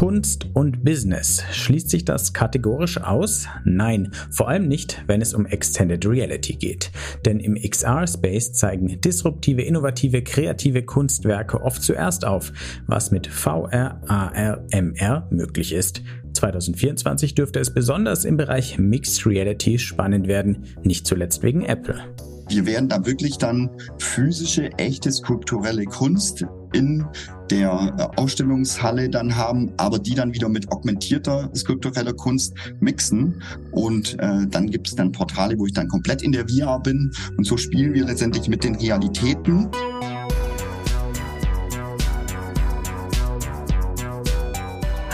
Kunst und Business. Schließt sich das kategorisch aus? Nein, vor allem nicht, wenn es um Extended Reality geht. Denn im XR-Space zeigen disruptive, innovative, kreative Kunstwerke oft zuerst auf, was mit VR, AR, MR möglich ist. 2024 dürfte es besonders im Bereich Mixed Reality spannend werden, nicht zuletzt wegen Apple. Wir werden da wirklich dann physische, echte skulpturelle Kunst in der äh, Ausstellungshalle dann haben, aber die dann wieder mit augmentierter skulptureller Kunst mixen. Und äh, dann gibt es dann Portale, wo ich dann komplett in der VR bin. Und so spielen wir letztendlich mit den Realitäten.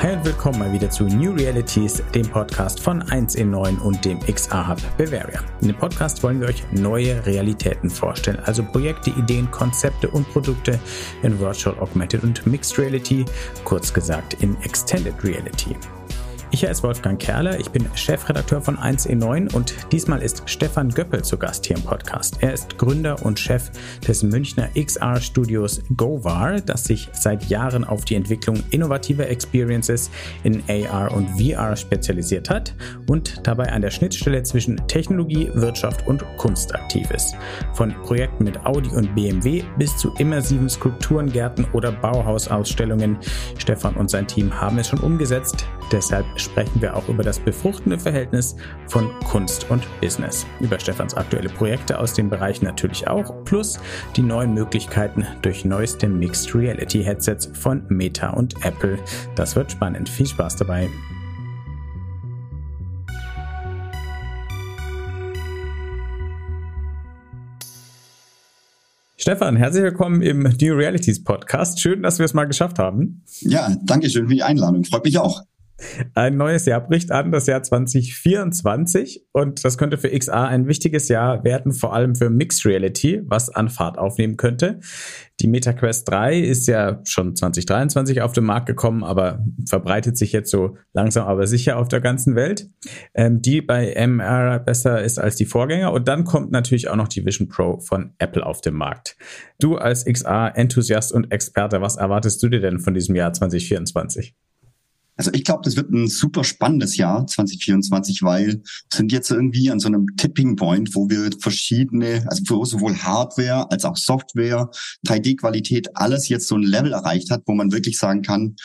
Hi und willkommen mal wieder zu New Realities, dem Podcast von 1 in 9 und dem XR Hub Bavaria. In dem Podcast wollen wir euch neue Realitäten vorstellen, also Projekte, Ideen, Konzepte und Produkte in Virtual, Augmented und Mixed Reality, kurz gesagt in Extended Reality. Ich heiße Wolfgang Kerler, ich bin Chefredakteur von 1E9 und diesmal ist Stefan Göppel zu Gast hier im Podcast. Er ist Gründer und Chef des Münchner XR-Studios GoVar, das sich seit Jahren auf die Entwicklung innovativer Experiences in AR und VR spezialisiert hat und dabei an der Schnittstelle zwischen Technologie, Wirtschaft und Kunst aktiv ist. Von Projekten mit Audi und BMW bis zu immersiven Skulpturengärten oder Bauhausausstellungen. Stefan und sein Team haben es schon umgesetzt. Deshalb sprechen wir auch über das befruchtende Verhältnis von Kunst und Business. Über Stefans aktuelle Projekte aus dem Bereich natürlich auch, plus die neuen Möglichkeiten durch neueste Mixed Reality Headsets von Meta und Apple. Das wird spannend. Viel Spaß dabei. Stefan, herzlich willkommen im New Realities Podcast. Schön, dass wir es mal geschafft haben. Ja, danke schön für die Einladung. Freut mich auch. Ein neues Jahr bricht an, das Jahr 2024. Und das könnte für XR ein wichtiges Jahr werden, vor allem für Mixed Reality, was an Fahrt aufnehmen könnte. Die MetaQuest 3 ist ja schon 2023 auf den Markt gekommen, aber verbreitet sich jetzt so langsam aber sicher auf der ganzen Welt. Ähm, die bei MR besser ist als die Vorgänger. Und dann kommt natürlich auch noch die Vision Pro von Apple auf den Markt. Du als XR-Enthusiast und Experte, was erwartest du dir denn von diesem Jahr 2024? Also ich glaube, das wird ein super spannendes Jahr 2024, weil sind jetzt irgendwie an so einem Tipping Point, wo wir verschiedene, also wo sowohl Hardware als auch Software, 3D-Qualität, alles jetzt so ein Level erreicht hat, wo man wirklich sagen kann,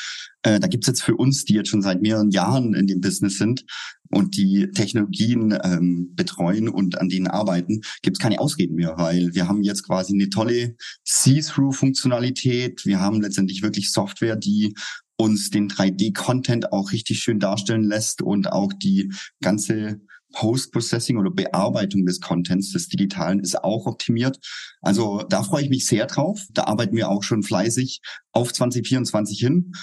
äh, da gibt's jetzt für uns, die jetzt schon seit mehreren Jahren in dem Business sind und die Technologien ähm, betreuen und an denen arbeiten, gibt's keine Ausreden mehr, weil wir haben jetzt quasi eine tolle See-Through-Funktionalität. Wir haben letztendlich wirklich Software, die uns den 3D-Content auch richtig schön darstellen lässt und auch die ganze Post-Processing oder Bearbeitung des Contents, des Digitalen, ist auch optimiert. Also da freue ich mich sehr drauf. Da arbeiten wir auch schon fleißig auf 2024 hin.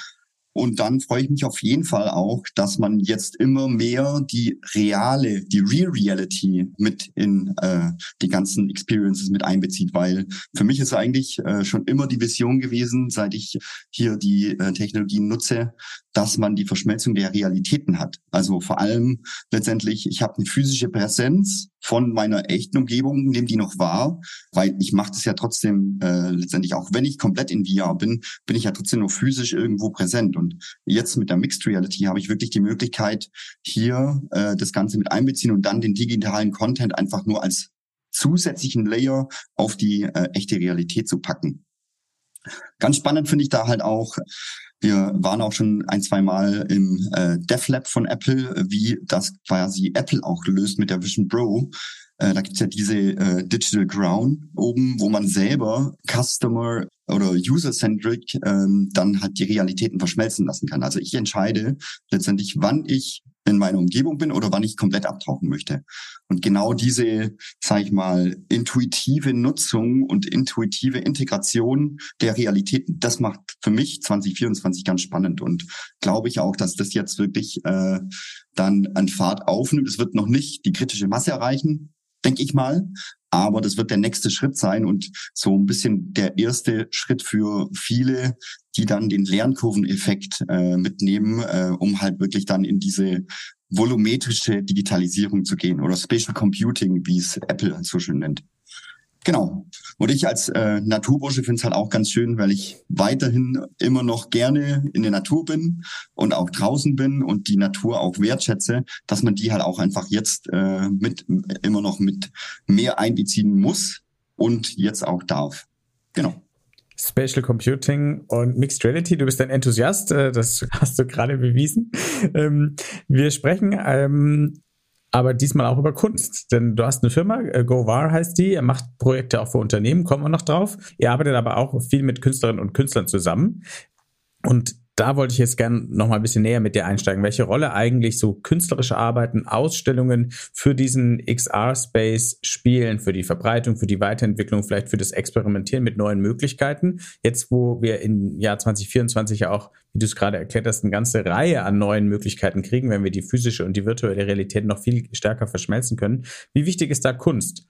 Und dann freue ich mich auf jeden Fall auch, dass man jetzt immer mehr die reale, die Real Reality mit in äh, die ganzen Experiences mit einbezieht, weil für mich ist eigentlich äh, schon immer die Vision gewesen, seit ich hier die äh, Technologien nutze, dass man die Verschmelzung der Realitäten hat. Also vor allem letztendlich, ich habe eine physische Präsenz von meiner echten Umgebung, nehme die noch wahr, weil ich mache das ja trotzdem äh, letztendlich auch, wenn ich komplett in VR bin, bin ich ja trotzdem nur physisch irgendwo präsent. Und jetzt mit der Mixed Reality habe ich wirklich die Möglichkeit, hier äh, das Ganze mit einbeziehen und dann den digitalen Content einfach nur als zusätzlichen Layer auf die äh, echte Realität zu packen. Ganz spannend finde ich da halt auch, wir waren auch schon ein, zwei Mal im äh, DevLab von Apple, wie das quasi Apple auch löst mit der Vision Pro. Äh, da gibt's ja diese äh, Digital Crown oben, wo man selber Customer oder User-centric ähm, dann halt die Realitäten verschmelzen lassen kann. Also ich entscheide letztendlich, wann ich in meiner Umgebung bin oder wann ich komplett abtauchen möchte. Und genau diese, sage ich mal, intuitive Nutzung und intuitive Integration der Realitäten, das macht für mich 2024 ganz spannend und glaube ich auch, dass das jetzt wirklich äh, dann an Fahrt aufnimmt. Es wird noch nicht die kritische Masse erreichen, denke ich mal. Aber das wird der nächste Schritt sein und so ein bisschen der erste Schritt für viele, die dann den Lernkurveneffekt äh, mitnehmen, äh, um halt wirklich dann in diese volumetrische Digitalisierung zu gehen oder Spatial Computing, wie es Apple so schön nennt. Genau. Und ich als äh, Naturbursche finde es halt auch ganz schön, weil ich weiterhin immer noch gerne in der Natur bin und auch draußen bin und die Natur auch wertschätze, dass man die halt auch einfach jetzt äh, mit immer noch mit mehr einbeziehen muss und jetzt auch darf. Genau. Spatial Computing und Mixed Reality. Du bist ein Enthusiast, äh, das hast du gerade bewiesen. Ähm, wir sprechen ähm, aber diesmal auch über Kunst. Denn du hast eine Firma, äh, GoVar heißt die, er macht Projekte auch für Unternehmen, kommen wir noch drauf. Ihr arbeitet aber auch viel mit Künstlerinnen und Künstlern zusammen. Und da wollte ich jetzt gerne noch mal ein bisschen näher mit dir einsteigen. Welche Rolle eigentlich so künstlerische Arbeiten, Ausstellungen für diesen XR-Space spielen, für die Verbreitung, für die Weiterentwicklung, vielleicht für das Experimentieren mit neuen Möglichkeiten. Jetzt, wo wir im Jahr 2024 ja auch, wie du es gerade erklärt hast, eine ganze Reihe an neuen Möglichkeiten kriegen, wenn wir die physische und die virtuelle Realität noch viel stärker verschmelzen können. Wie wichtig ist da Kunst?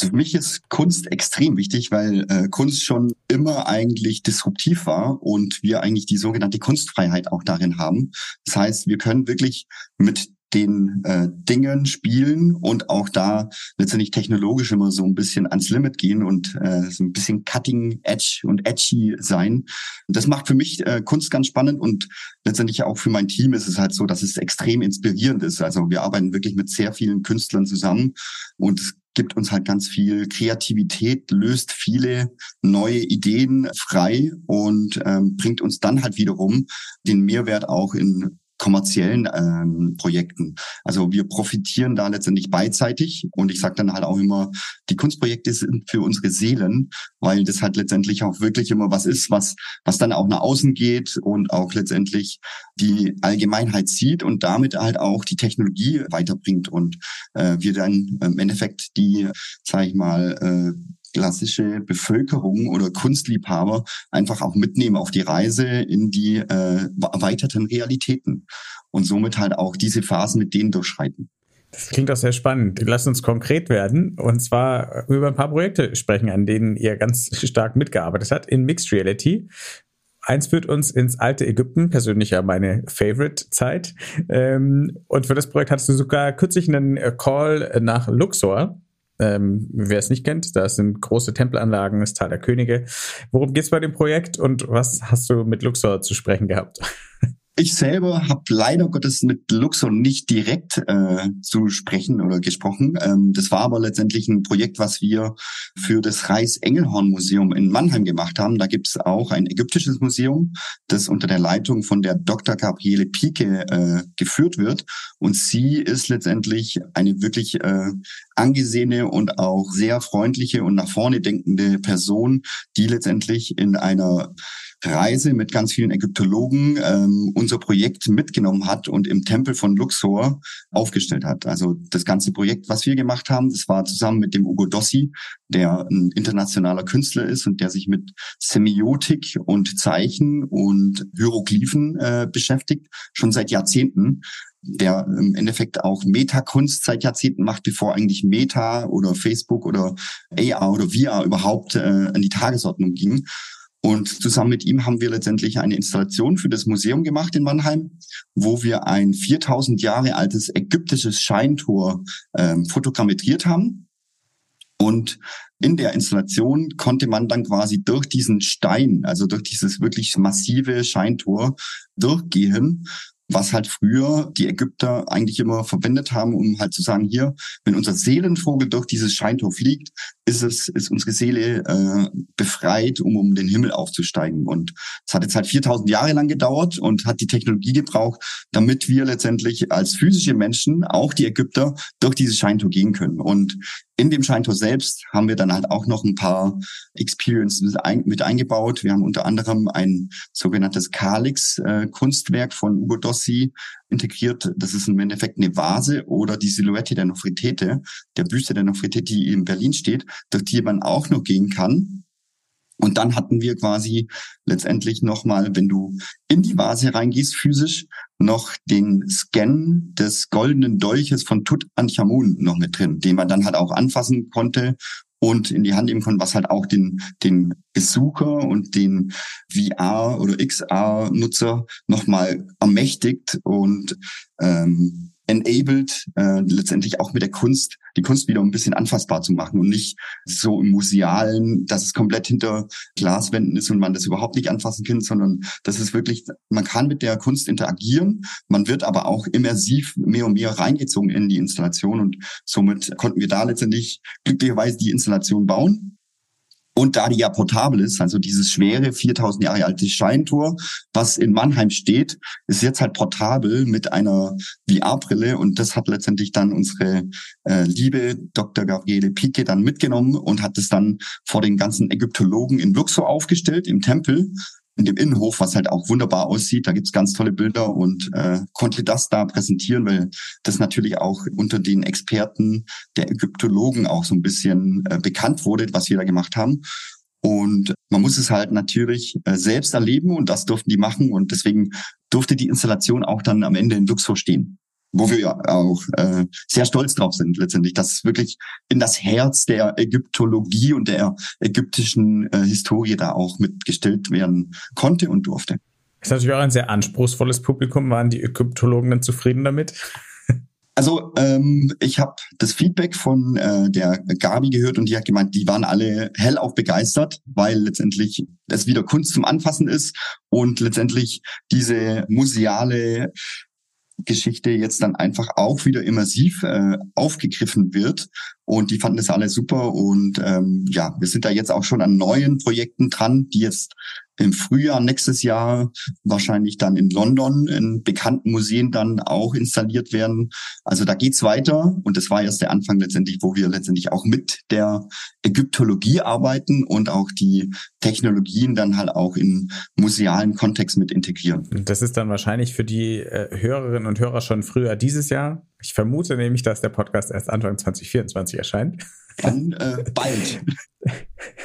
Also für mich ist Kunst extrem wichtig, weil äh, Kunst schon immer eigentlich disruptiv war und wir eigentlich die sogenannte Kunstfreiheit auch darin haben. Das heißt, wir können wirklich mit den äh, Dingen spielen und auch da letztendlich technologisch immer so ein bisschen ans Limit gehen und äh, so ein bisschen cutting edge und edgy sein. Das macht für mich äh, Kunst ganz spannend und letztendlich auch für mein Team ist es halt so, dass es extrem inspirierend ist. Also wir arbeiten wirklich mit sehr vielen Künstlern zusammen und es gibt uns halt ganz viel. Kreativität, löst viele neue Ideen frei und ähm, bringt uns dann halt wiederum den Mehrwert auch in kommerziellen ähm, Projekten. Also wir profitieren da letztendlich beidseitig und ich sage dann halt auch immer, die Kunstprojekte sind für unsere Seelen, weil das halt letztendlich auch wirklich immer was ist, was was dann auch nach außen geht und auch letztendlich die Allgemeinheit sieht und damit halt auch die Technologie weiterbringt und äh, wir dann im Endeffekt die, sage ich mal, äh, klassische Bevölkerung oder Kunstliebhaber einfach auch mitnehmen auf die Reise in die äh, erweiterten Realitäten und somit halt auch diese Phasen mit denen durchschreiten. Das klingt auch sehr spannend. Lass uns konkret werden und zwar über ein paar Projekte sprechen, an denen ihr ganz stark mitgearbeitet habt in Mixed Reality. Eins führt uns ins alte Ägypten, persönlich ja meine Favorite-Zeit. Ähm, und für das Projekt hattest du sogar kürzlich einen Call nach Luxor. Ähm, wer es nicht kennt, da sind große Tempelanlagen, das Tal der Könige. Worum geht es bei dem Projekt und was hast du mit Luxor zu sprechen gehabt? Ich selber habe leider Gottes mit Luxor nicht direkt äh, zu sprechen oder gesprochen. Ähm, das war aber letztendlich ein Projekt, was wir für das Reis-Engelhorn-Museum in Mannheim gemacht haben. Da gibt es auch ein ägyptisches Museum, das unter der Leitung von der Dr. Gabriele Pike äh, geführt wird. Und sie ist letztendlich eine wirklich äh, angesehene und auch sehr freundliche und nach vorne denkende Person, die letztendlich in einer Reise mit ganz vielen Ägyptologen ähm, unser Projekt mitgenommen hat und im Tempel von Luxor aufgestellt hat. Also das ganze Projekt, was wir gemacht haben, das war zusammen mit dem Ugo Dossi, der ein internationaler Künstler ist und der sich mit Semiotik und Zeichen und Hieroglyphen äh, beschäftigt, schon seit Jahrzehnten der im Endeffekt auch Metakunst seit Jahrzehnten macht, bevor eigentlich Meta oder Facebook oder AR oder VR überhaupt äh, an die Tagesordnung ging. Und zusammen mit ihm haben wir letztendlich eine Installation für das Museum gemacht in Mannheim, wo wir ein 4000 Jahre altes ägyptisches Scheintor ähm, fotogrammetriert haben. Und in der Installation konnte man dann quasi durch diesen Stein, also durch dieses wirklich massive Scheintor durchgehen was halt früher die Ägypter eigentlich immer verwendet haben, um halt zu sagen, hier, wenn unser Seelenvogel durch dieses Scheintor fliegt, ist es, ist unsere Seele äh, befreit, um um den Himmel aufzusteigen. Und es hat jetzt halt 4000 Jahre lang gedauert und hat die Technologie gebraucht, damit wir letztendlich als physische Menschen, auch die Ägypter, durch dieses Scheintor gehen können. Und in dem Scheintor selbst haben wir dann halt auch noch ein paar Experiences mit eingebaut. Wir haben unter anderem ein sogenanntes Kalix-Kunstwerk von Ugo Dossi integriert. Das ist im Endeffekt eine Vase oder die Silhouette der Nofretete, der Büste der Nofretete, die in Berlin steht, durch die man auch noch gehen kann. Und dann hatten wir quasi letztendlich nochmal, wenn du in die Vase reingehst physisch, noch den Scan des goldenen Dolches von Tutanchamun noch mit drin, den man dann halt auch anfassen konnte und in die Hand nehmen konnte, was halt auch den, den Besucher und den VR- oder XR-Nutzer nochmal ermächtigt und ähm, enabled, äh, letztendlich auch mit der Kunst, die Kunst wieder ein bisschen anfassbar zu machen und nicht so im Musealen, dass es komplett hinter Glaswänden ist und man das überhaupt nicht anfassen kann, sondern das ist wirklich, man kann mit der Kunst interagieren, man wird aber auch immersiv mehr und mehr reingezogen in die Installation und somit konnten wir da letztendlich glücklicherweise die Installation bauen und da die ja portabel ist, also dieses schwere 4000 Jahre alte Scheintor, was in Mannheim steht, ist jetzt halt portabel mit einer VR-Brille und das hat letztendlich dann unsere äh, liebe Dr. Gabriele Pike dann mitgenommen und hat es dann vor den ganzen Ägyptologen in Luxor aufgestellt im Tempel in dem Innenhof, was halt auch wunderbar aussieht. Da gibt's ganz tolle Bilder und äh, konnte das da präsentieren, weil das natürlich auch unter den Experten der Ägyptologen auch so ein bisschen äh, bekannt wurde, was wir da gemacht haben. Und man muss es halt natürlich äh, selbst erleben und das durften die machen und deswegen durfte die Installation auch dann am Ende in Luxor stehen wo wir ja auch äh, sehr stolz drauf sind letztendlich, dass wirklich in das Herz der Ägyptologie und der ägyptischen äh, Historie da auch mitgestellt werden konnte und durfte. Das ist natürlich auch ein sehr anspruchsvolles Publikum. Waren die Ägyptologen dann zufrieden damit? Also ähm, ich habe das Feedback von äh, der Gabi gehört und die hat gemeint, die waren alle hellauf begeistert, weil letztendlich es wieder Kunst zum Anfassen ist und letztendlich diese museale Geschichte jetzt dann einfach auch wieder immersiv äh, aufgegriffen wird. Und die fanden das alle super. Und ähm, ja, wir sind da jetzt auch schon an neuen Projekten dran, die jetzt im Frühjahr nächstes Jahr wahrscheinlich dann in London in bekannten Museen dann auch installiert werden. Also da geht's weiter und das war erst der Anfang letztendlich, wo wir letztendlich auch mit der Ägyptologie arbeiten und auch die Technologien dann halt auch in musealen Kontext mit integrieren. Das ist dann wahrscheinlich für die äh, Hörerinnen und Hörer schon früher dieses Jahr. Ich vermute nämlich, dass der Podcast erst Anfang 2024 erscheint. Dann äh, bald.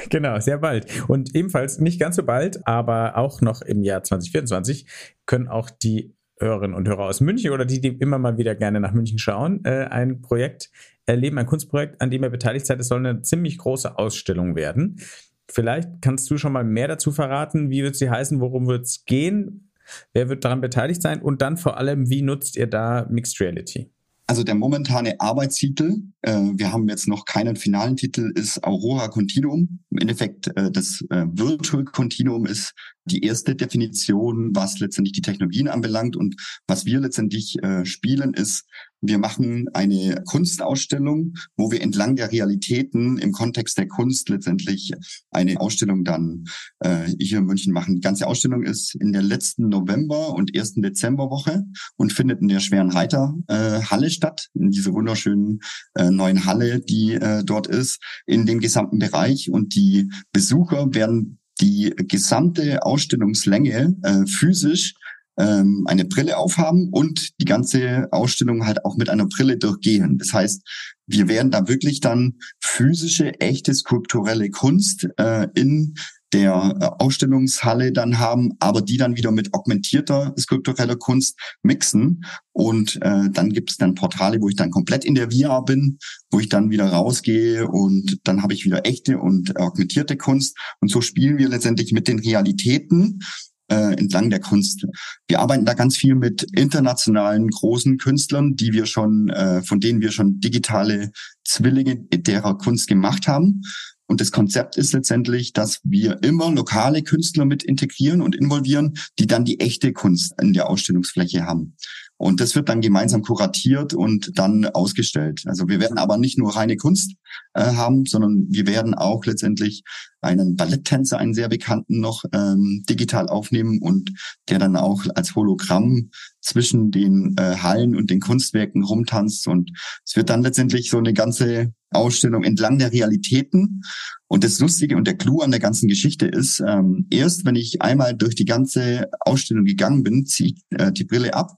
Genau, sehr bald. Und ebenfalls nicht ganz so bald, aber auch noch im Jahr 2024 können auch die Hörerinnen und Hörer aus München oder die, die immer mal wieder gerne nach München schauen, äh, ein Projekt erleben, ein Kunstprojekt, an dem ihr beteiligt seid. Es soll eine ziemlich große Ausstellung werden. Vielleicht kannst du schon mal mehr dazu verraten. Wie wird sie heißen? Worum wird es gehen? Wer wird daran beteiligt sein? Und dann vor allem, wie nutzt ihr da Mixed Reality? Also der momentane Arbeitstitel, äh, wir haben jetzt noch keinen finalen Titel, ist Aurora Continuum. Im Endeffekt äh, das äh, Virtual Continuum ist die erste Definition, was letztendlich die Technologien anbelangt. Und was wir letztendlich äh, spielen, ist, wir machen eine Kunstausstellung, wo wir entlang der Realitäten im Kontext der Kunst letztendlich eine Ausstellung dann äh, hier in München machen. Die ganze Ausstellung ist in der letzten November- und ersten Dezemberwoche und findet in der Schweren Reiter äh, Halle statt, in dieser wunderschönen äh, neuen Halle, die äh, dort ist, in dem gesamten Bereich. Und die Besucher werden die gesamte Ausstellungslänge äh, physisch ähm, eine Brille aufhaben und die ganze Ausstellung halt auch mit einer Brille durchgehen. Das heißt, wir werden da wirklich dann physische, echte skulpturelle Kunst äh, in der äh, Ausstellungshalle dann haben, aber die dann wieder mit augmentierter skulptureller Kunst mixen. Und äh, dann gibt es dann Portale, wo ich dann komplett in der VR bin, wo ich dann wieder rausgehe und dann habe ich wieder echte und augmentierte Kunst. Und so spielen wir letztendlich mit den Realitäten äh, entlang der Kunst. Wir arbeiten da ganz viel mit internationalen großen Künstlern, die wir schon, äh, von denen wir schon digitale Zwillinge derer Kunst gemacht haben. Und das Konzept ist letztendlich, dass wir immer lokale Künstler mit integrieren und involvieren, die dann die echte Kunst in der Ausstellungsfläche haben. Und das wird dann gemeinsam kuratiert und dann ausgestellt. Also wir werden aber nicht nur reine Kunst äh, haben, sondern wir werden auch letztendlich einen Balletttänzer, einen sehr bekannten noch ähm, digital aufnehmen und der dann auch als Hologramm zwischen den äh, Hallen und den Kunstwerken rumtanzt. Und es wird dann letztendlich so eine ganze Ausstellung entlang der Realitäten. Und das Lustige und der Clou an der ganzen Geschichte ist, ähm, erst wenn ich einmal durch die ganze Ausstellung gegangen bin, ziehe ich äh, die Brille ab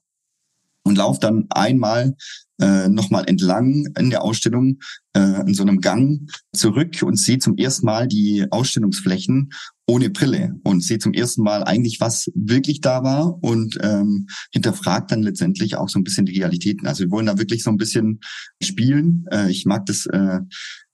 und laufe dann einmal äh, nochmal entlang in der Ausstellung äh, in so einem Gang zurück und sehe zum ersten Mal die Ausstellungsflächen ohne Brille und sehe zum ersten Mal eigentlich, was wirklich da war und ähm, hinterfragt dann letztendlich auch so ein bisschen die Realitäten. Also wir wollen da wirklich so ein bisschen spielen. Äh, ich mag das äh,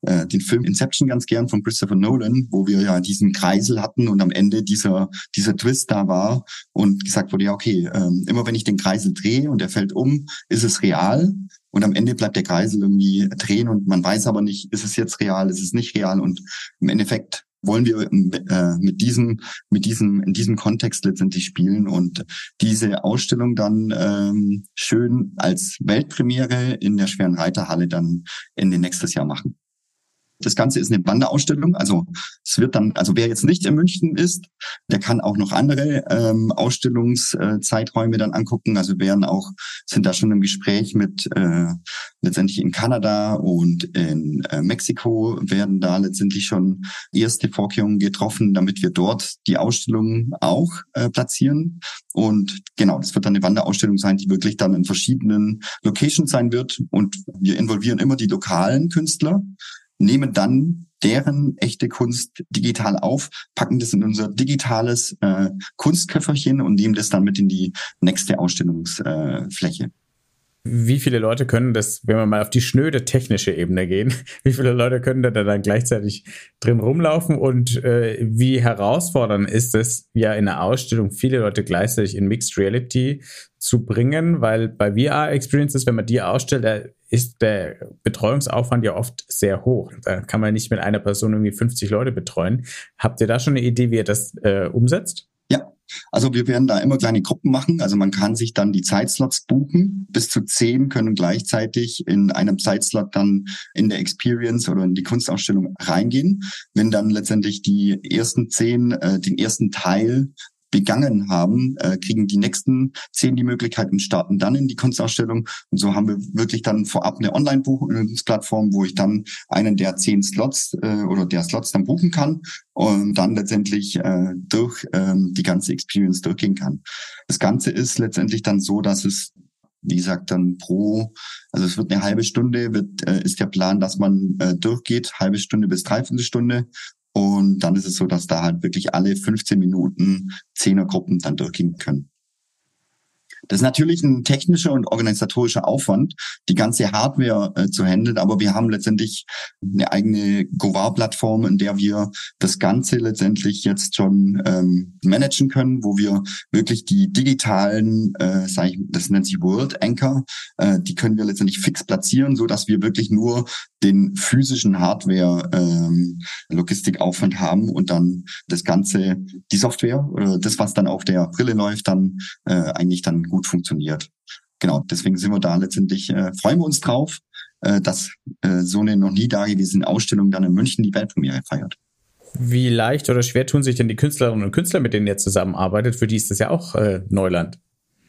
äh, den Film Inception ganz gern von Christopher Nolan, wo wir ja diesen Kreisel hatten und am Ende dieser dieser Twist da war und gesagt wurde, ja okay, ähm, immer wenn ich den Kreisel drehe und er fällt um, ist es real und am Ende bleibt der Kreisel irgendwie drehen und man weiß aber nicht, ist es jetzt real, ist es nicht real und im Endeffekt wollen wir äh, mit diesem, mit diesem, in diesem Kontext letztendlich spielen und diese Ausstellung dann ähm, schön als Weltpremiere in der Schweren Reiterhalle dann Ende nächstes Jahr machen. Das Ganze ist eine Wanderausstellung. Also es wird dann, also wer jetzt nicht in München ist, der kann auch noch andere ähm, Ausstellungszeiträume dann angucken. Also werden auch, sind da schon im Gespräch mit äh, letztendlich in Kanada und in äh, Mexiko werden da letztendlich schon erste Vorkehrungen getroffen, damit wir dort die Ausstellung auch äh, platzieren. Und genau, das wird dann eine Wanderausstellung sein, die wirklich dann in verschiedenen Locations sein wird. Und wir involvieren immer die lokalen Künstler nehmen dann deren echte Kunst digital auf, packen das in unser digitales äh, Kunstköfferchen und nehmen das dann mit in die nächste Ausstellungsfläche. Äh, wie viele Leute können das, wenn wir mal auf die schnöde technische Ebene gehen, wie viele Leute können da dann gleichzeitig drin rumlaufen und äh, wie herausfordernd ist es ja in einer Ausstellung viele Leute gleichzeitig in Mixed Reality zu bringen, weil bei VR-Experiences, wenn man die ausstellt, da ist der Betreuungsaufwand ja oft sehr hoch. Da kann man nicht mit einer Person irgendwie 50 Leute betreuen. Habt ihr da schon eine Idee, wie ihr das äh, umsetzt? Ja, also wir werden da immer kleine Gruppen machen. Also man kann sich dann die Zeitslots buchen. Bis zu zehn können gleichzeitig in einem Zeitslot dann in der Experience oder in die Kunstausstellung reingehen. Wenn dann letztendlich die ersten zehn äh, den ersten Teil begangen haben, äh, kriegen die nächsten zehn die Möglichkeit und starten dann in die Kunstausstellung. Und so haben wir wirklich dann vorab eine Online-Buchungsplattform, wo ich dann einen der zehn Slots äh, oder der Slots dann buchen kann und dann letztendlich äh, durch ähm, die ganze Experience durchgehen kann. Das Ganze ist letztendlich dann so, dass es wie gesagt, dann pro, also es wird eine halbe Stunde, wird, äh, ist der Plan, dass man äh, durchgeht, halbe Stunde bis dreiviertel Stunde und dann ist es so, dass da halt wirklich alle 15 Minuten Zehnergruppen dann durchgehen können. Das ist natürlich ein technischer und organisatorischer Aufwand, die ganze Hardware äh, zu handeln, aber wir haben letztendlich eine eigene Govar-Plattform, in der wir das Ganze letztendlich jetzt schon ähm, managen können, wo wir wirklich die digitalen, äh, sag ich, das nennt sich World Anchor, äh, die können wir letztendlich fix platzieren, so dass wir wirklich nur den physischen Hardware-Logistikaufwand ähm, haben und dann das Ganze, die Software oder das, was dann auf der Brille läuft, dann äh, eigentlich dann gut funktioniert. Genau, deswegen sind wir da letztendlich, äh, freuen wir uns drauf, äh, dass äh, so eine noch nie dagewesene Ausstellung dann in München die Weltpremiere feiert. Wie leicht oder schwer tun sich denn die Künstlerinnen und Künstler, mit denen ihr zusammenarbeitet? Für die ist das ja auch äh, Neuland.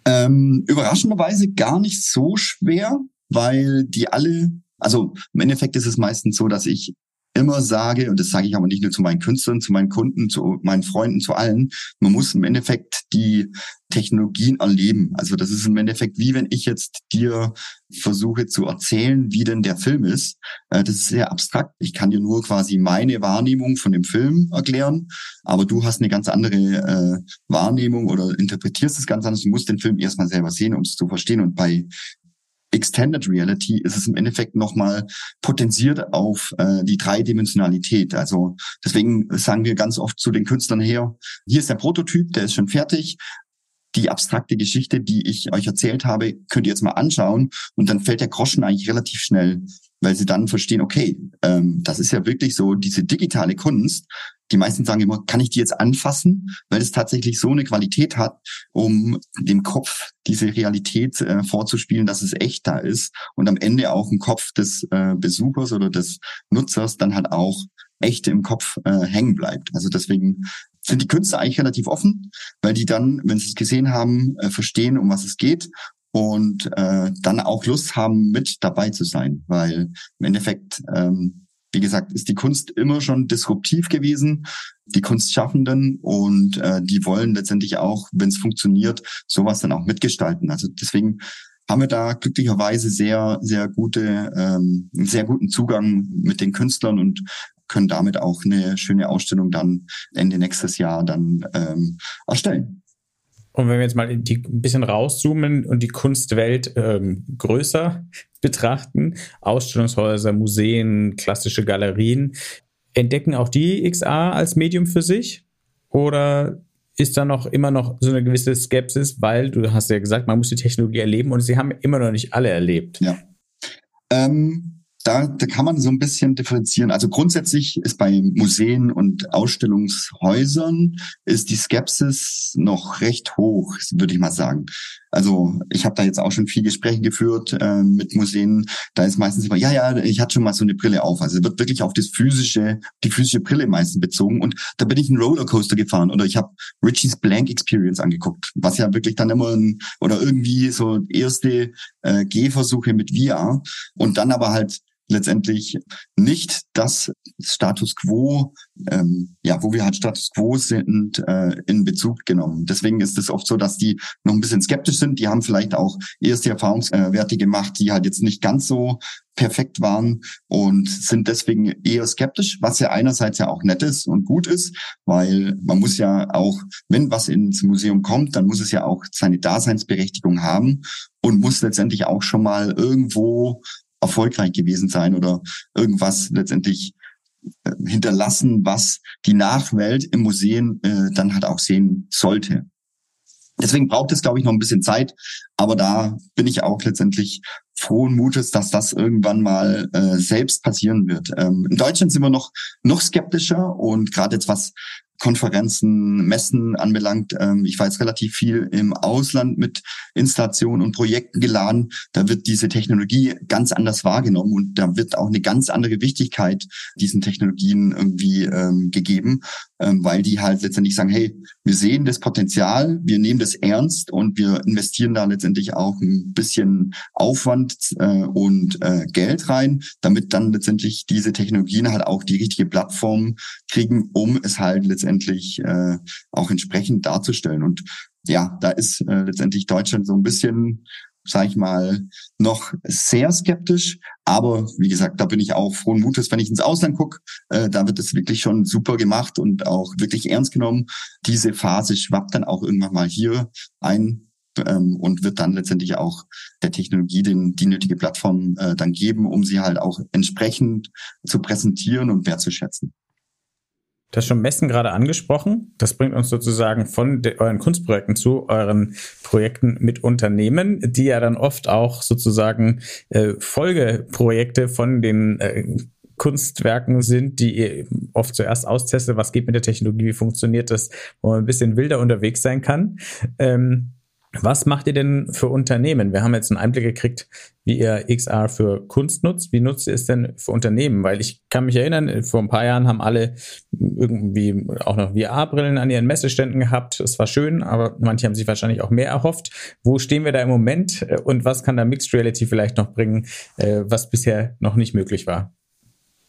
Ähm, überraschenderweise gar nicht so schwer, weil die alle also im Endeffekt ist es meistens so, dass ich immer sage, und das sage ich aber nicht nur zu meinen Künstlern, zu meinen Kunden, zu meinen Freunden, zu allen, man muss im Endeffekt die Technologien erleben. Also das ist im Endeffekt wie wenn ich jetzt dir versuche zu erzählen, wie denn der Film ist. Äh, das ist sehr abstrakt. Ich kann dir nur quasi meine Wahrnehmung von dem Film erklären, aber du hast eine ganz andere äh, Wahrnehmung oder interpretierst es ganz anders. Du musst den Film erstmal selber sehen, um es zu verstehen. Und bei Extended Reality ist es im Endeffekt nochmal potenziert auf äh, die Dreidimensionalität. Also deswegen sagen wir ganz oft zu den Künstlern her, hier ist der Prototyp, der ist schon fertig. Die abstrakte Geschichte, die ich euch erzählt habe, könnt ihr jetzt mal anschauen und dann fällt der Groschen eigentlich relativ schnell, weil sie dann verstehen, okay, ähm, das ist ja wirklich so diese digitale Kunst, die meisten sagen immer, kann ich die jetzt anfassen, weil es tatsächlich so eine Qualität hat, um dem Kopf diese Realität äh, vorzuspielen, dass es echt da ist und am Ende auch im Kopf des äh, Besuchers oder des Nutzers dann halt auch echt im Kopf äh, hängen bleibt. Also deswegen sind die Künstler eigentlich relativ offen, weil die dann, wenn sie es gesehen haben, äh, verstehen, um was es geht und äh, dann auch Lust haben, mit dabei zu sein, weil im Endeffekt ähm, wie gesagt, ist die Kunst immer schon disruptiv gewesen, die Kunstschaffenden und äh, die wollen letztendlich auch, wenn es funktioniert, sowas dann auch mitgestalten. Also deswegen haben wir da glücklicherweise sehr, sehr gute, ähm, sehr guten Zugang mit den Künstlern und können damit auch eine schöne Ausstellung dann Ende nächstes Jahr dann ähm, erstellen. Und wenn wir jetzt mal die, ein bisschen rauszoomen und die Kunstwelt ähm, größer betrachten, Ausstellungshäuser, Museen, klassische Galerien, entdecken auch die XA als Medium für sich? Oder ist da noch immer noch so eine gewisse Skepsis, weil du hast ja gesagt, man muss die Technologie erleben und sie haben immer noch nicht alle erlebt. Ja. Ähm, da, da kann man so ein bisschen differenzieren. Also grundsätzlich ist bei Museen und Ausstellungshäusern ist die Skepsis noch recht hoch, würde ich mal sagen. Also ich habe da jetzt auch schon viel Gespräche geführt äh, mit Museen. Da ist meistens immer, ja, ja, ich hatte schon mal so eine Brille auf. Also wird wirklich auf das physische, die physische Brille meistens bezogen. Und da bin ich einen Rollercoaster gefahren oder ich habe Richie's Blank Experience angeguckt, was ja wirklich dann immer ein, oder irgendwie so erste äh, Gehversuche mit VR und dann aber halt letztendlich nicht das Status quo, ähm, ja, wo wir halt Status quo sind, äh, in Bezug genommen. Deswegen ist es oft so, dass die noch ein bisschen skeptisch sind. Die haben vielleicht auch erste Erfahrungswerte gemacht, die halt jetzt nicht ganz so perfekt waren und sind deswegen eher skeptisch, was ja einerseits ja auch nett ist und gut ist, weil man muss ja auch, wenn was ins Museum kommt, dann muss es ja auch seine Daseinsberechtigung haben und muss letztendlich auch schon mal irgendwo erfolgreich gewesen sein oder irgendwas letztendlich äh, hinterlassen, was die Nachwelt im Museum äh, dann halt auch sehen sollte. Deswegen braucht es, glaube ich, noch ein bisschen Zeit. Aber da bin ich auch letztendlich frohen Mutes, dass das irgendwann mal äh, selbst passieren wird. Ähm, in Deutschland sind wir noch noch skeptischer und gerade jetzt was Konferenzen, Messen anbelangt. Ähm, ich war jetzt relativ viel im Ausland mit Installationen und Projekten geladen. Da wird diese Technologie ganz anders wahrgenommen und da wird auch eine ganz andere Wichtigkeit diesen Technologien irgendwie ähm, gegeben, ähm, weil die halt letztendlich sagen, hey, wir sehen das Potenzial, wir nehmen das ernst und wir investieren da letztendlich auch ein bisschen Aufwand äh, und äh, Geld rein, damit dann letztendlich diese Technologien halt auch die richtige Plattform kriegen, um es halt letztendlich letztendlich äh, auch entsprechend darzustellen. Und ja, da ist äh, letztendlich Deutschland so ein bisschen sage ich mal, noch sehr skeptisch. Aber wie gesagt, da bin ich auch frohen Mutes, wenn ich ins Ausland gucke. Äh, da wird es wirklich schon super gemacht und auch wirklich ernst genommen. Diese Phase schwappt dann auch irgendwann mal hier ein ähm, und wird dann letztendlich auch der Technologie den, die nötige Plattform äh, dann geben, um sie halt auch entsprechend zu präsentieren und wertzuschätzen. Du hast schon Messen gerade angesprochen. Das bringt uns sozusagen von euren Kunstprojekten zu euren Projekten mit Unternehmen, die ja dann oft auch sozusagen äh, Folgeprojekte von den äh, Kunstwerken sind, die ihr oft zuerst austestet, was geht mit der Technologie, wie funktioniert das, wo man ein bisschen wilder unterwegs sein kann. Ähm, was macht ihr denn für Unternehmen? Wir haben jetzt einen Einblick gekriegt, wie ihr XR für Kunst nutzt. Wie nutzt ihr es denn für Unternehmen? Weil ich kann mich erinnern, vor ein paar Jahren haben alle irgendwie auch noch VR-Brillen an ihren Messeständen gehabt. Das war schön, aber manche haben sich wahrscheinlich auch mehr erhofft. Wo stehen wir da im Moment und was kann da Mixed Reality vielleicht noch bringen, äh, was bisher noch nicht möglich war?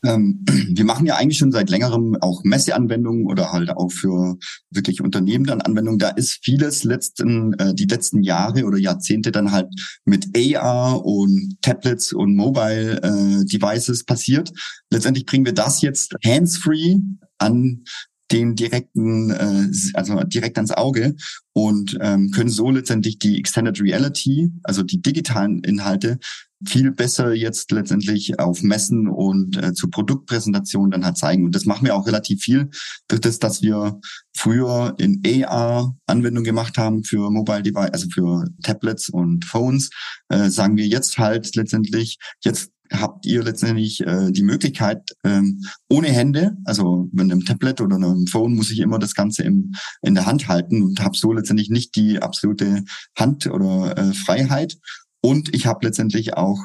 Ähm, wir machen ja eigentlich schon seit längerem auch Messeanwendungen oder halt auch für wirklich Unternehmen dann Anwendungen. Da ist vieles letzten, äh, die letzten Jahre oder Jahrzehnte dann halt mit AR und Tablets und Mobile äh, Devices passiert. Letztendlich bringen wir das jetzt hands-free an den direkten, äh, also direkt ans Auge und ähm, können so letztendlich die Extended Reality, also die digitalen Inhalte, viel besser jetzt letztendlich auf Messen und äh, zu Produktpräsentationen dann halt zeigen. Und das machen wir auch relativ viel durch das, dass wir früher in AR Anwendungen gemacht haben für Mobile Device, also für Tablets und Phones, äh, sagen wir jetzt halt letztendlich, jetzt habt ihr letztendlich äh, die Möglichkeit, ähm, ohne Hände, also mit einem Tablet oder einem Phone muss ich immer das Ganze im, in der Hand halten und habe so letztendlich nicht die absolute Hand- oder äh, Freiheit. Und ich habe letztendlich auch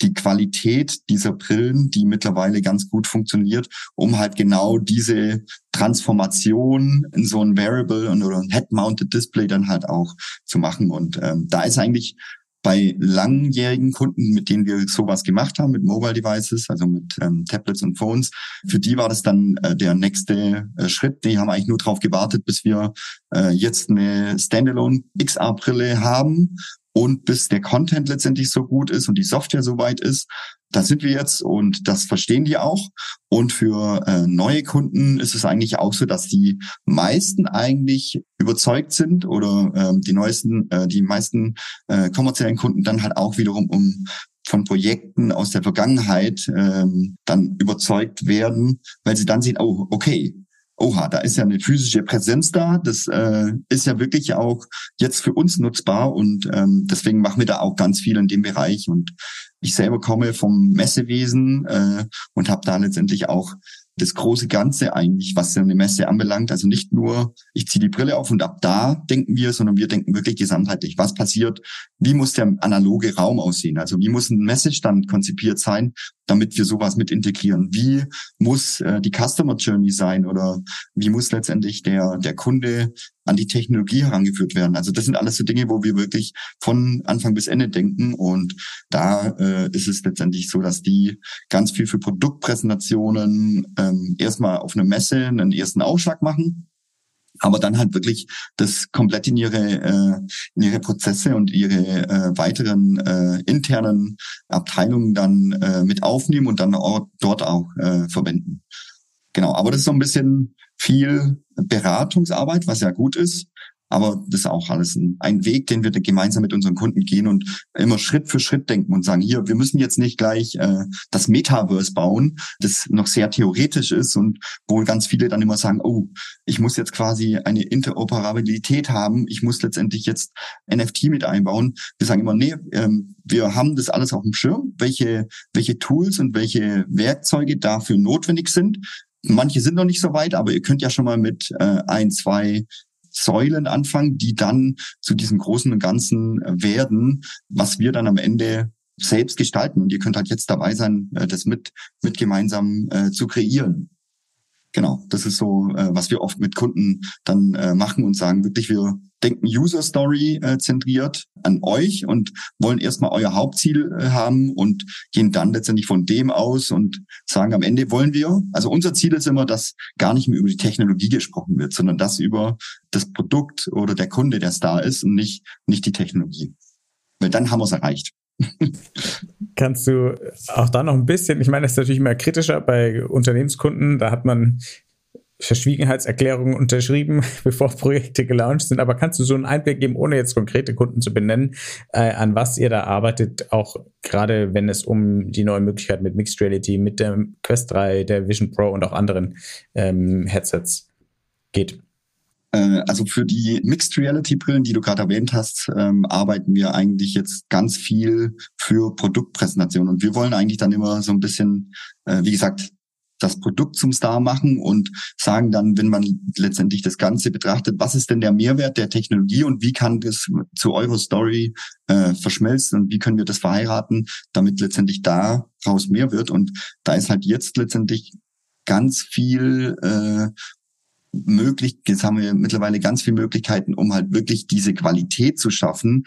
die Qualität dieser Brillen, die mittlerweile ganz gut funktioniert, um halt genau diese Transformation in so ein Variable oder ein Head-Mounted Display dann halt auch zu machen. Und ähm, da ist eigentlich bei langjährigen Kunden, mit denen wir sowas gemacht haben, mit Mobile Devices, also mit ähm, Tablets und Phones, für die war das dann äh, der nächste äh, Schritt. Die haben eigentlich nur darauf gewartet, bis wir äh, jetzt eine Standalone XR-Brille haben und bis der Content letztendlich so gut ist und die Software so weit ist, da sind wir jetzt und das verstehen die auch. Und für äh, neue Kunden ist es eigentlich auch so, dass die meisten eigentlich überzeugt sind oder ähm, die neuesten, äh, die meisten äh, kommerziellen Kunden dann halt auch wiederum um von Projekten aus der Vergangenheit ähm, dann überzeugt werden, weil sie dann sehen, oh, okay, oha, da ist ja eine physische Präsenz da. Das äh, ist ja wirklich auch jetzt für uns nutzbar und ähm, deswegen machen wir da auch ganz viel in dem Bereich. Und ich selber komme vom Messewesen äh, und habe da letztendlich auch das große Ganze eigentlich, was eine Messe anbelangt. Also nicht nur, ich ziehe die Brille auf und ab da denken wir, sondern wir denken wirklich gesamtheitlich. Was passiert? Wie muss der analoge Raum aussehen? Also wie muss ein Messestand konzipiert sein, damit wir sowas mit integrieren? Wie muss äh, die Customer Journey sein oder wie muss letztendlich der, der Kunde an die Technologie herangeführt werden? Also das sind alles so Dinge, wo wir wirklich von Anfang bis Ende denken und da äh, ist es letztendlich so, dass die ganz viel für Produktpräsentationen ähm, erstmal auf einer Messe einen ersten Aufschlag machen aber dann halt wirklich das komplett in ihre äh, in ihre Prozesse und ihre äh, weiteren äh, internen Abteilungen dann äh, mit aufnehmen und dann auch, dort auch äh, verwenden. Genau, aber das ist so ein bisschen viel Beratungsarbeit, was ja gut ist. Aber das ist auch alles ein, ein, Weg, den wir gemeinsam mit unseren Kunden gehen und immer Schritt für Schritt denken und sagen, hier, wir müssen jetzt nicht gleich äh, das Metaverse bauen, das noch sehr theoretisch ist und wo ganz viele dann immer sagen, oh, ich muss jetzt quasi eine Interoperabilität haben, ich muss letztendlich jetzt NFT mit einbauen. Wir sagen immer, nee, ähm, wir haben das alles auf dem Schirm, welche, welche Tools und welche Werkzeuge dafür notwendig sind. Manche sind noch nicht so weit, aber ihr könnt ja schon mal mit äh, ein, zwei Säulen anfangen, die dann zu diesem großen und Ganzen äh, werden, was wir dann am Ende selbst gestalten. Und ihr könnt halt jetzt dabei sein, äh, das mit, mit gemeinsam äh, zu kreieren. Genau, das ist so, äh, was wir oft mit Kunden dann äh, machen und sagen, wirklich, wir denken User Story äh, zentriert an euch und wollen erstmal euer Hauptziel äh, haben und gehen dann letztendlich von dem aus und sagen, am Ende wollen wir, also unser Ziel ist immer, dass gar nicht mehr über die Technologie gesprochen wird, sondern dass über das Produkt oder der Kunde, der Star ist und nicht, nicht die Technologie. Weil dann haben wir es erreicht. Kannst du auch da noch ein bisschen, ich meine, das ist natürlich immer kritischer bei Unternehmenskunden, da hat man Verschwiegenheitserklärungen unterschrieben, bevor Projekte gelauncht sind, aber kannst du so einen Einblick geben, ohne jetzt konkrete Kunden zu benennen, äh, an was ihr da arbeitet, auch gerade wenn es um die neue Möglichkeit mit Mixed Reality, mit der Quest 3, der Vision Pro und auch anderen ähm, Headsets geht? Äh, also für die Mixed Reality Brillen, die du gerade erwähnt hast, ähm, arbeiten wir eigentlich jetzt ganz viel für Produktpräsentation und wir wollen eigentlich dann immer so ein bisschen, äh, wie gesagt, das Produkt zum Star machen und sagen dann, wenn man letztendlich das Ganze betrachtet, was ist denn der Mehrwert der Technologie und wie kann das zu eurer Story äh, verschmelzen und wie können wir das verheiraten, damit letztendlich daraus mehr wird. Und da ist halt jetzt letztendlich ganz viel äh, möglich, jetzt haben wir mittlerweile ganz viele Möglichkeiten, um halt wirklich diese Qualität zu schaffen,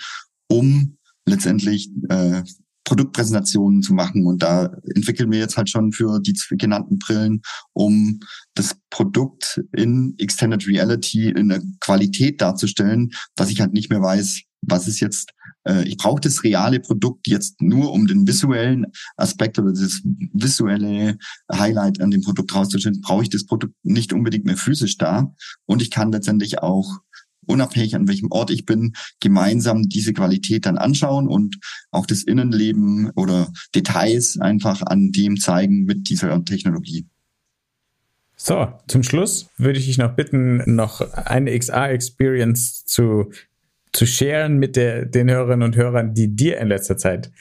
um letztendlich äh, Produktpräsentationen zu machen. Und da entwickeln wir jetzt halt schon für die genannten Brillen, um das Produkt in Extended Reality in der Qualität darzustellen, dass ich halt nicht mehr weiß, was ist jetzt, äh, ich brauche das reale Produkt jetzt nur, um den visuellen Aspekt oder das visuelle Highlight an dem Produkt rauszustellen, brauche ich das Produkt nicht unbedingt mehr physisch da. Und ich kann letztendlich auch unabhängig an welchem Ort ich bin, gemeinsam diese Qualität dann anschauen und auch das Innenleben oder Details einfach an dem zeigen mit dieser Technologie. So, zum Schluss würde ich dich noch bitten, noch eine XR-Experience zu, zu sharen mit der, den Hörerinnen und Hörern, die dir in letzter Zeit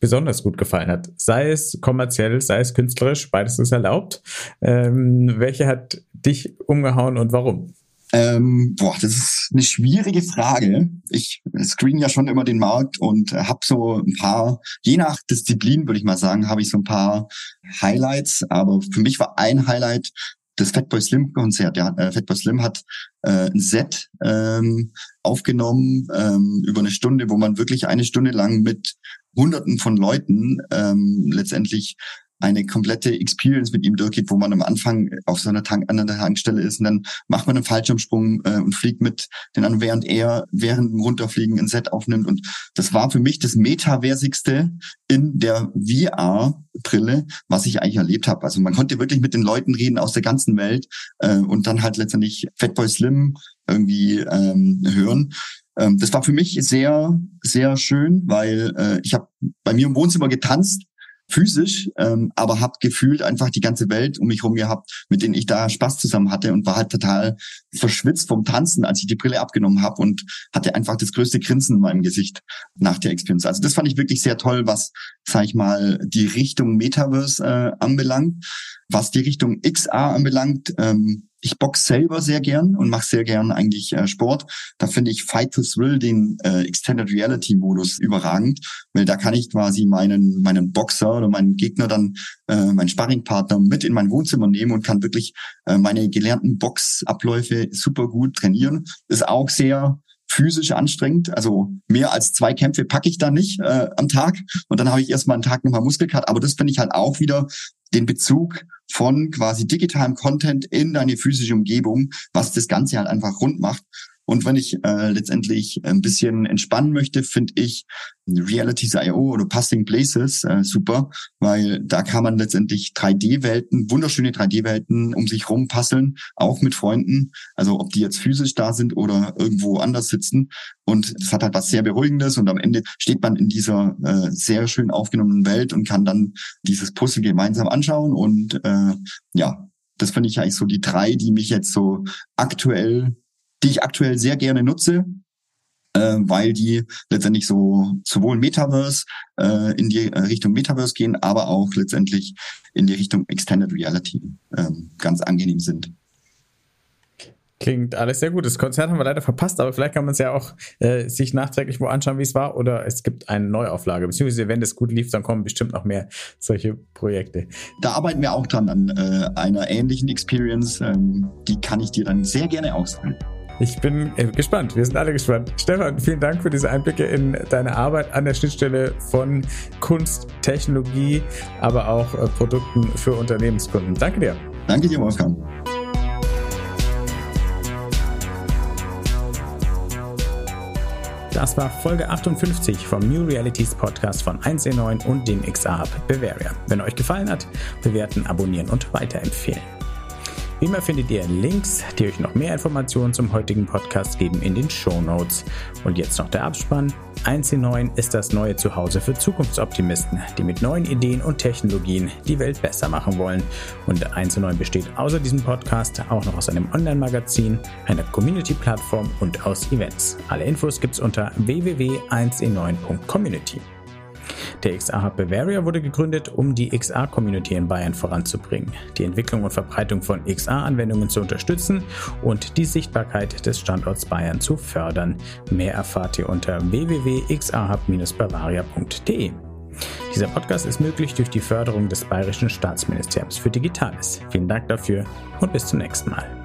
besonders gut gefallen hat. Sei es kommerziell, sei es künstlerisch, beides ist erlaubt. Ähm, welche hat dich umgehauen und warum? Ähm, boah, das ist eine schwierige Frage. Ich screen ja schon immer den Markt und habe so ein paar, je nach Disziplin würde ich mal sagen, habe ich so ein paar Highlights. Aber für mich war ein Highlight das Fatboy Slim Konzert. Der, äh, Fatboy Slim hat äh, ein Set ähm, aufgenommen ähm, über eine Stunde, wo man wirklich eine Stunde lang mit Hunderten von Leuten ähm, letztendlich eine komplette Experience mit ihm durchgeht, wo man am Anfang auf so einer Tank, an der Tankstelle ist und dann macht man einen Fallschirmsprung äh, und fliegt mit den anderen, während er während dem Runterfliegen ein Set aufnimmt. Und das war für mich das Metaversigste in der VR-Brille, was ich eigentlich erlebt habe. Also man konnte wirklich mit den Leuten reden aus der ganzen Welt äh, und dann halt letztendlich Fatboy Slim irgendwie ähm, hören. Ähm, das war für mich sehr, sehr schön, weil äh, ich habe bei mir im Wohnzimmer getanzt physisch, ähm, aber habe gefühlt einfach die ganze Welt um mich herum gehabt, mit denen ich da Spaß zusammen hatte und war halt total verschwitzt vom Tanzen, als ich die Brille abgenommen habe und hatte einfach das größte Grinsen in meinem Gesicht nach der Experience. Also das fand ich wirklich sehr toll, was, sag ich mal, die Richtung Metaverse äh, anbelangt. Was die Richtung XR anbelangt, ähm, ich box selber sehr gern und mache sehr gern eigentlich äh, Sport. Da finde ich Fight to Thrill, den äh, Extended Reality Modus, überragend, weil da kann ich quasi meinen meinen Boxer oder meinen Gegner dann, äh, meinen Sparringpartner mit in mein Wohnzimmer nehmen und kann wirklich äh, meine gelernten Boxabläufe super gut trainieren. Ist auch sehr physisch anstrengend. Also mehr als zwei Kämpfe packe ich da nicht äh, am Tag. Und dann habe ich erstmal einen Tag nochmal Muskelkater. Aber das finde ich halt auch wieder den Bezug von quasi digitalem Content in deine physische Umgebung, was das Ganze halt einfach rund macht. Und wenn ich äh, letztendlich ein bisschen entspannen möchte, finde ich Realities.io oder Passing Places äh, super, weil da kann man letztendlich 3D-Welten, wunderschöne 3D-Welten um sich rum passeln, auch mit Freunden, also ob die jetzt physisch da sind oder irgendwo anders sitzen. Und das hat halt was sehr Beruhigendes und am Ende steht man in dieser äh, sehr schön aufgenommenen Welt und kann dann dieses Puzzle gemeinsam anschauen und äh, ja, das finde ich eigentlich so die drei, die mich jetzt so aktuell die ich aktuell sehr gerne nutze, äh, weil die letztendlich so sowohl Metaverse äh, in die äh, Richtung Metaverse gehen, aber auch letztendlich in die Richtung Extended Reality äh, ganz angenehm sind. Klingt alles sehr gut. Das Konzert haben wir leider verpasst, aber vielleicht kann man es ja auch äh, sich nachträglich wo anschauen, wie es war, oder es gibt eine Neuauflage. Beziehungsweise, wenn das gut lief, dann kommen bestimmt noch mehr solche Projekte. Da arbeiten wir auch dran an äh, einer ähnlichen Experience. Ähm, die kann ich dir dann sehr gerne ausstellen. Ich bin äh, gespannt. Wir sind alle gespannt. Stefan, vielen Dank für diese Einblicke in deine Arbeit an der Schnittstelle von Kunst, Technologie, aber auch äh, Produkten für Unternehmenskunden. Danke dir. Danke dir, Wolfgang. Das war Folge 58 vom New Realities Podcast von 1E9 und dem XR Hub Bavaria. Wenn euch gefallen hat, bewerten, abonnieren und weiterempfehlen. Wie immer findet ihr Links, die euch noch mehr Informationen zum heutigen Podcast geben in den Show Notes. Und jetzt noch der Abspann. 1C9 ist das neue Zuhause für Zukunftsoptimisten, die mit neuen Ideen und Technologien die Welt besser machen wollen. Und 1C9 besteht außer diesem Podcast auch noch aus einem Online-Magazin, einer Community-Plattform und aus Events. Alle Infos gibt's unter www.1e9.community. Der XR Hub Bavaria wurde gegründet, um die XR-Community in Bayern voranzubringen, die Entwicklung und Verbreitung von XR-Anwendungen zu unterstützen und die Sichtbarkeit des Standorts Bayern zu fördern. Mehr erfahrt ihr unter www.xrhub-bavaria.de. Dieser Podcast ist möglich durch die Förderung des Bayerischen Staatsministeriums für Digitales. Vielen Dank dafür und bis zum nächsten Mal.